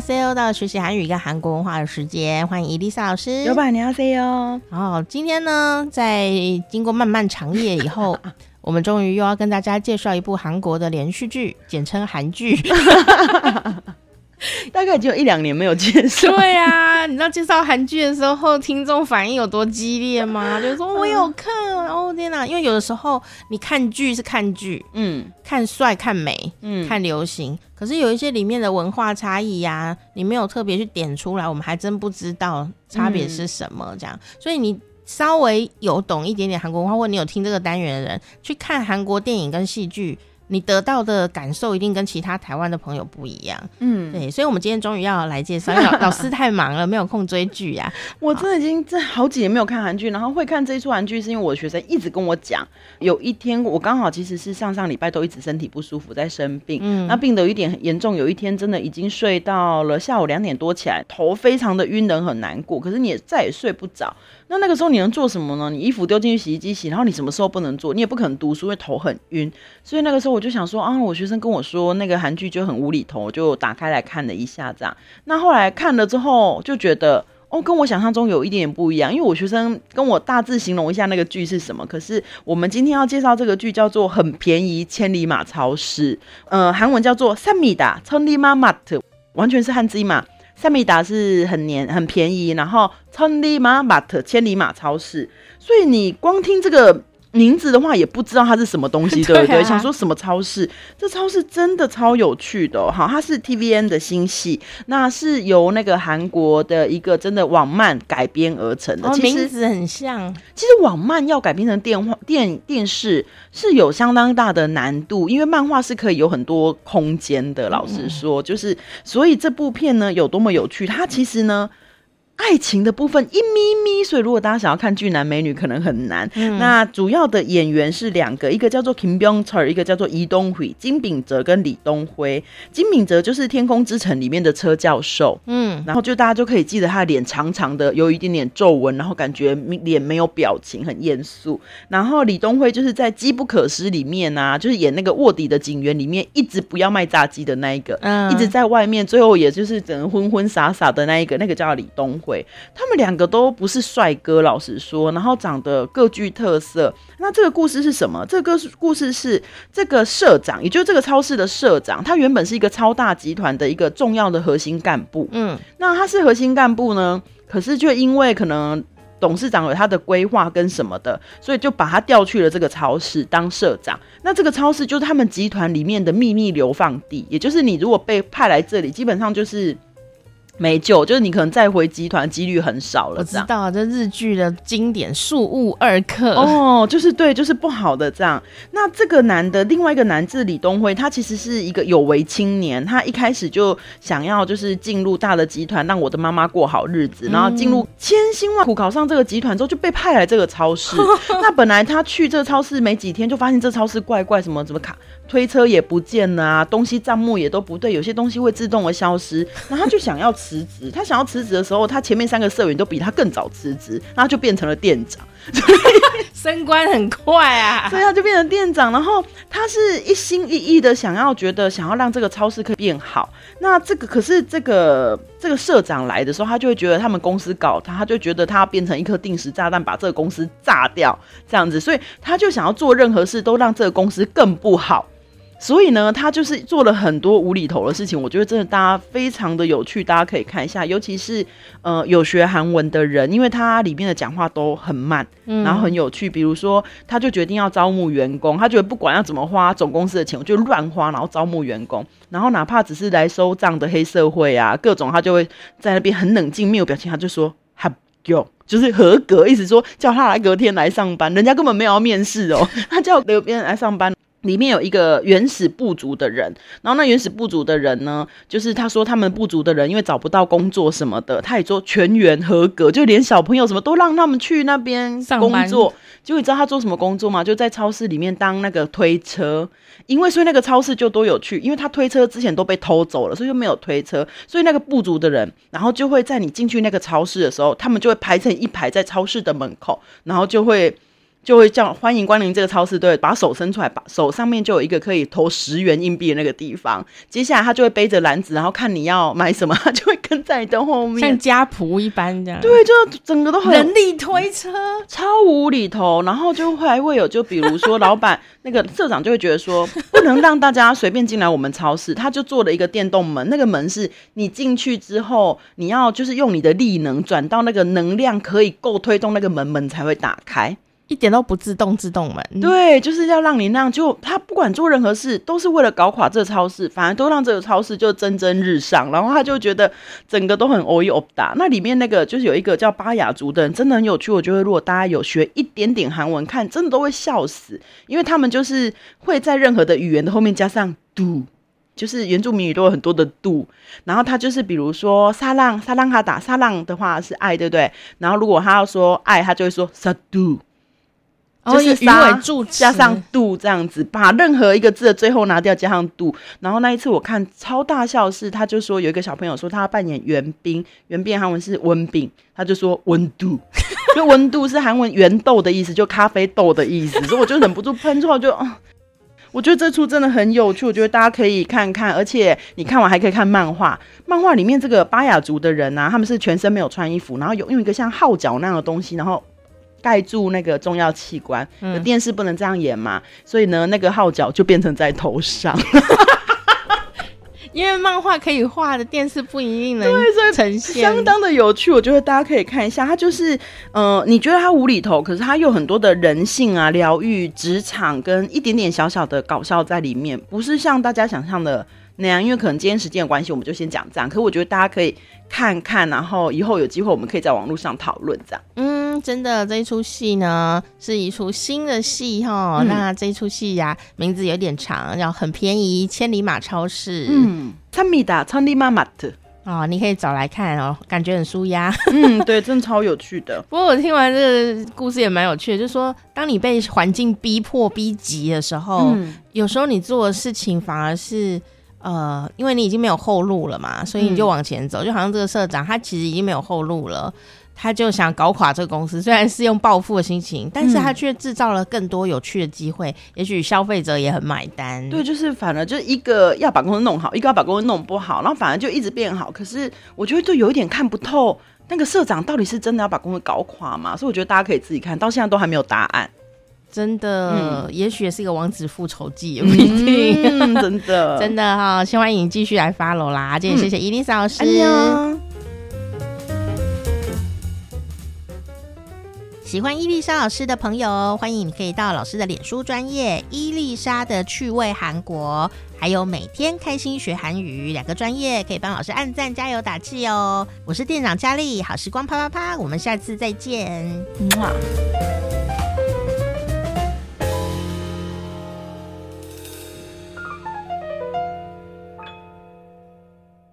，C.O. 到学习韩语跟韩国文化的时间，欢迎伊丽莎老师。有板？你好，C.O. 好，今天呢，在经过漫漫长夜以后，我们终于又要跟大家介绍一部韩国的连续剧，简称韩剧。大概只有一两年没有介绍。对啊，你知道介绍韩剧的时候，听众反应有多激烈吗？就是说我有看，哦天哪！因为有的时候你看剧是看剧，嗯，看帅、看美，嗯，看流行，可是有一些里面的文化差异呀、啊，你没有特别去点出来，我们还真不知道差别是什么。这样，嗯、所以你稍微有懂一点点韩国文化，或者你有听这个单元的人，去看韩国电影跟戏剧。你得到的感受一定跟其他台湾的朋友不一样，嗯，对，所以，我们今天终于要来介绍，因为老 老师太忙了，没有空追剧呀、啊。我真的已经这好几年没有看韩剧，然后会看这一出韩剧，是因为我的学生一直跟我讲，有一天我刚好其实是上上礼拜都一直身体不舒服，在生病，嗯，那病得有一点严重，有一天真的已经睡到了下午两点多起来，头非常的晕人，很难过，可是你也再也睡不着。那那个时候你能做什么呢？你衣服丢进去洗衣机洗，然后你什么时候不能做？你也不可能读书，因为头很晕。所以那个时候我就想说啊，我学生跟我说那个韩剧就很无厘头，我就打开来看了一下，这样。那后来看了之后就觉得哦，跟我想象中有一点点不一样。因为我学生跟我大致形容一下那个剧是什么，可是我们今天要介绍这个剧叫做《很便宜千里马超市》，呃，韩文叫做《三米达천리마마트》，完全是汉字嘛。三米达是很黏很便宜，然后천리마마트千里马超市，所以你光听这个。 名字的话也不知道它是什么东西，对不对？想说什么超市？这超市真的超有趣的，哦，好，它是 TVN 的新戏，那是由那个韩国的一个真的网漫改编而成的。哦、其实名字很像。其实网漫要改编成电话电电视是有相当大的难度，因为漫画是可以有很多空间的。老实说，嗯、就是所以这部片呢有多么有趣，它其实呢。爱情的部分一咪咪，所以如果大家想要看俊男美女，可能很难。嗯、那主要的演员是两个，一个叫做 Kim Byung-chul，一个叫做李东辉，金炳哲跟李东辉。金炳哲就是《天空之城》里面的车教授，嗯，然后就大家就可以记得他的脸长长的，有一点点皱纹，然后感觉脸没有表情，很严肃。然后李东辉就是在《机不可失》里面啊，就是演那个卧底的警员里面，一直不要卖炸鸡的那一个，嗯，一直在外面，最后也就是整个昏昏傻傻的那一个，那个叫李东辉。他们两个都不是帅哥，老实说，然后长得各具特色。那这个故事是什么？这个故事是这个社长，也就是这个超市的社长，他原本是一个超大集团的一个重要的核心干部。嗯，那他是核心干部呢，可是却因为可能董事长有他的规划跟什么的，所以就把他调去了这个超市当社长。那这个超市就是他们集团里面的秘密流放地，也就是你如果被派来这里，基本上就是。没救，就是你可能再回集团几率很少了。我知道啊，这日剧的经典庶务二课哦，就是对，就是不好的这样。那这个男的，另外一个男字李东辉，他其实是一个有为青年，他一开始就想要就是进入大的集团，让我的妈妈过好日子，然后进入千辛万苦考上这个集团之后，就被派来这个超市。那本来他去这个超市没几天，就发现这超市怪怪，什么什么卡推车也不见了啊，东西账目也都不对，有些东西会自动的消失，然后他就想要吃。辞职，他想要辞职的时候，他前面三个社员都比他更早辞职，然后就变成了店长，升官很快啊，所以他就变成店长。然后他是一心一意的想要，觉得想要让这个超市可以变好。那这个可是这个这个社长来的时候，他就会觉得他们公司搞他，他就觉得他要变成一颗定时炸弹，把这个公司炸掉这样子，所以他就想要做任何事都让这个公司更不好。所以呢，他就是做了很多无厘头的事情，我觉得真的大家非常的有趣，大家可以看一下，尤其是呃有学韩文的人，因为他里面的讲话都很慢，然后很有趣。比如说，他就决定要招募员工，他觉得不管要怎么花总公司的钱，我就乱花，然后招募员工，然后哪怕只是来收账的黑社会啊，各种他就会在那边很冷静，没有表情，他就说합 격， 就是合格，意思说叫他来隔天来上班，人家根本没有要面试哦，他叫隔天来上班。里面有一个原始部族的人，然后那原始部族的人呢，就是他说他们部族的人因为找不到工作什么的，他也说全员合格，就连小朋友什么都让他们去那边工作。结果你知道他做什么工作吗？就在超市里面当那个推车，因为所以那个超市就多有趣，因为他推车之前都被偷走了，所以就没有推车，所以那个部族的人，然后就会在你进去那个超市的时候，他们就会排成一排在超市的门口，然后就会。就会叫欢迎光临这个超市，对，把手伸出来，把手上面就有一个可以投十元硬币的那个地方。接下来他就会背着篮子，然后看你要买什么，他就会跟在你的 后面，像家仆一般这样。对，就整个都很人力推车，超无厘头。然后就还会有，就比如说老板那个社长就会觉得说，不能让大家随便进来我们超市，他就做了一个电动门，那个门是你进去之后，你要就是用你的力能转到那个能量可以够推动那个门，门才会打开。一点都不自动，自动门。对，就是要让你那样，就他不管做任何事，都是为了搞垮这个超市，反而都让这个超市就蒸蒸日上。然后他就觉得整个都很欧一欧打。那里面那个就是有一个叫巴雅族的人，真的很有趣。我觉得如果大家有学一点点韩文，看真的都会笑死，因为他们就是会在任何的语言的后面加上 do，就是原住民语都有很多的 do。然后他就是比如说撒浪撒浪哈打撒浪的话是爱，对不对？然后如果他要说爱，他就会说 sa do。就是鱼尾柱加上度这样子，把任何一个字的最后拿掉，加上度。然后那一次我看超大笑是，他就说有一个小朋友说他要扮演元彬，元彬韩文是温饼，他就说温度，就温度是韩文圆豆的意思，就咖啡豆的意思。所以我就忍不住喷出来，就啊，我觉得这出真的很有趣，我觉得大家可以看看，而且你看完还可以看漫画，漫画里面这个巴雅族的人啊，他们是全身没有穿衣服，然后有用一个像号角那样的东西，然后。盖住那个重要器官，嗯、电视不能这样演嘛，所以呢，那个号角就变成在头上。因为漫画可以画的，电视不一定能呈现，相当的有趣。我觉得大家可以看一下，它就是，呃，你觉得它无厘头，可是它有很多的人性啊、疗愈、职场跟一点点小小的搞笑在里面，不是像大家想象的那样。因为可能今天时间的关系，我们就先讲这样。可是我觉得大家可以看看，然后以后有机会我们可以在网络上讨论这样。嗯。真的，这一出戏呢是一出新的戏哈。嗯、那这一出戏呀，名字有点长，叫很便宜千里马超市。嗯，千米达千里马马特哦，你可以找来看哦，感觉很舒压。嗯，对，真的超有趣的。不过我听完这个故事也蛮有趣的，就是说，当你被环境逼迫、逼急的时候，嗯、有时候你做的事情反而是呃，因为你已经没有后路了嘛，所以你就往前走。嗯、就好像这个社长，他其实已经没有后路了。他就想搞垮这个公司，虽然是用报复的心情，但是他却制造了更多有趣的机会，嗯、也许消费者也很买单。对，就是反而就是一个要把公司弄好，一个要把公司弄不好，然后反而就一直变好。可是我觉得就有一点看不透，那个社长到底是真的要把公司搞垮吗？所以我觉得大家可以自己看，到现在都还没有答案。真的，嗯、也许也是一个王子复仇记，也不一定。嗯、真的，真的哈、哦，希望你继续来 follow 啦。今天谢谢伊丽莎老师。嗯喜欢伊丽莎老师的朋友，欢迎你可以到老师的脸书专业伊丽莎的趣味韩国，还有每天开心学韩语两个专业，可以帮老师按赞加油打气哦。我是店长佳丽，好时光啪啪啪，我们下次再见。嗯